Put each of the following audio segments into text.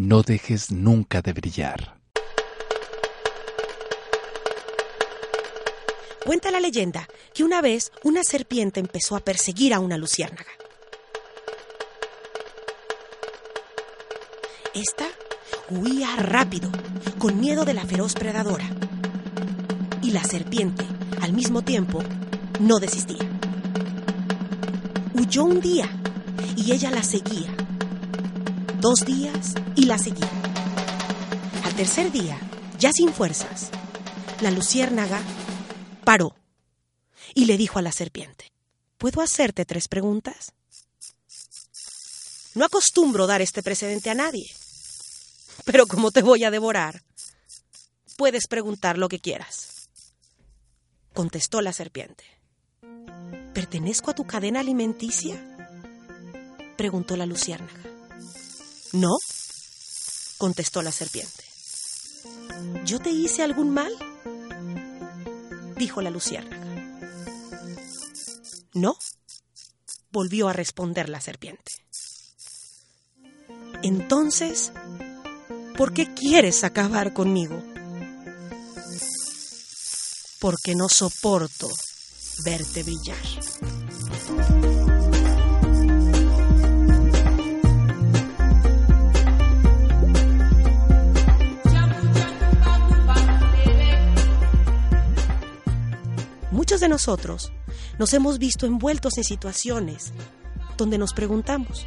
No dejes nunca de brillar. Cuenta la leyenda que una vez una serpiente empezó a perseguir a una luciérnaga. Esta huía rápido, con miedo de la feroz predadora. Y la serpiente, al mismo tiempo, no desistía. Huyó un día y ella la seguía. Dos días y la seguía. Al tercer día, ya sin fuerzas, la luciérnaga paró y le dijo a la serpiente, ¿puedo hacerte tres preguntas? No acostumbro dar este precedente a nadie, pero como te voy a devorar, puedes preguntar lo que quieras. Contestó la serpiente. ¿Pertenezco a tu cadena alimenticia? Preguntó la luciérnaga. No, contestó la serpiente. ¿Yo te hice algún mal? dijo la luciérnaga. No, volvió a responder la serpiente. Entonces, ¿por qué quieres acabar conmigo? Porque no soporto verte brillar. Muchos de nosotros nos hemos visto envueltos en situaciones donde nos preguntamos,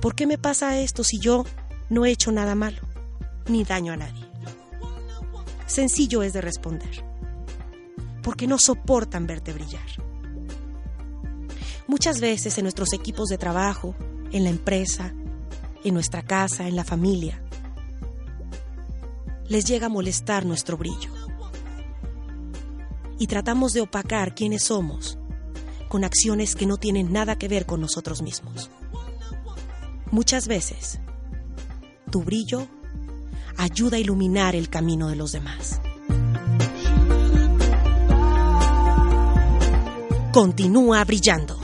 ¿por qué me pasa esto si yo no he hecho nada malo, ni daño a nadie? Sencillo es de responder, porque no soportan verte brillar. Muchas veces en nuestros equipos de trabajo, en la empresa, en nuestra casa, en la familia, les llega a molestar nuestro brillo y tratamos de opacar quiénes somos con acciones que no tienen nada que ver con nosotros mismos. Muchas veces, tu brillo ayuda a iluminar el camino de los demás. Continúa brillando.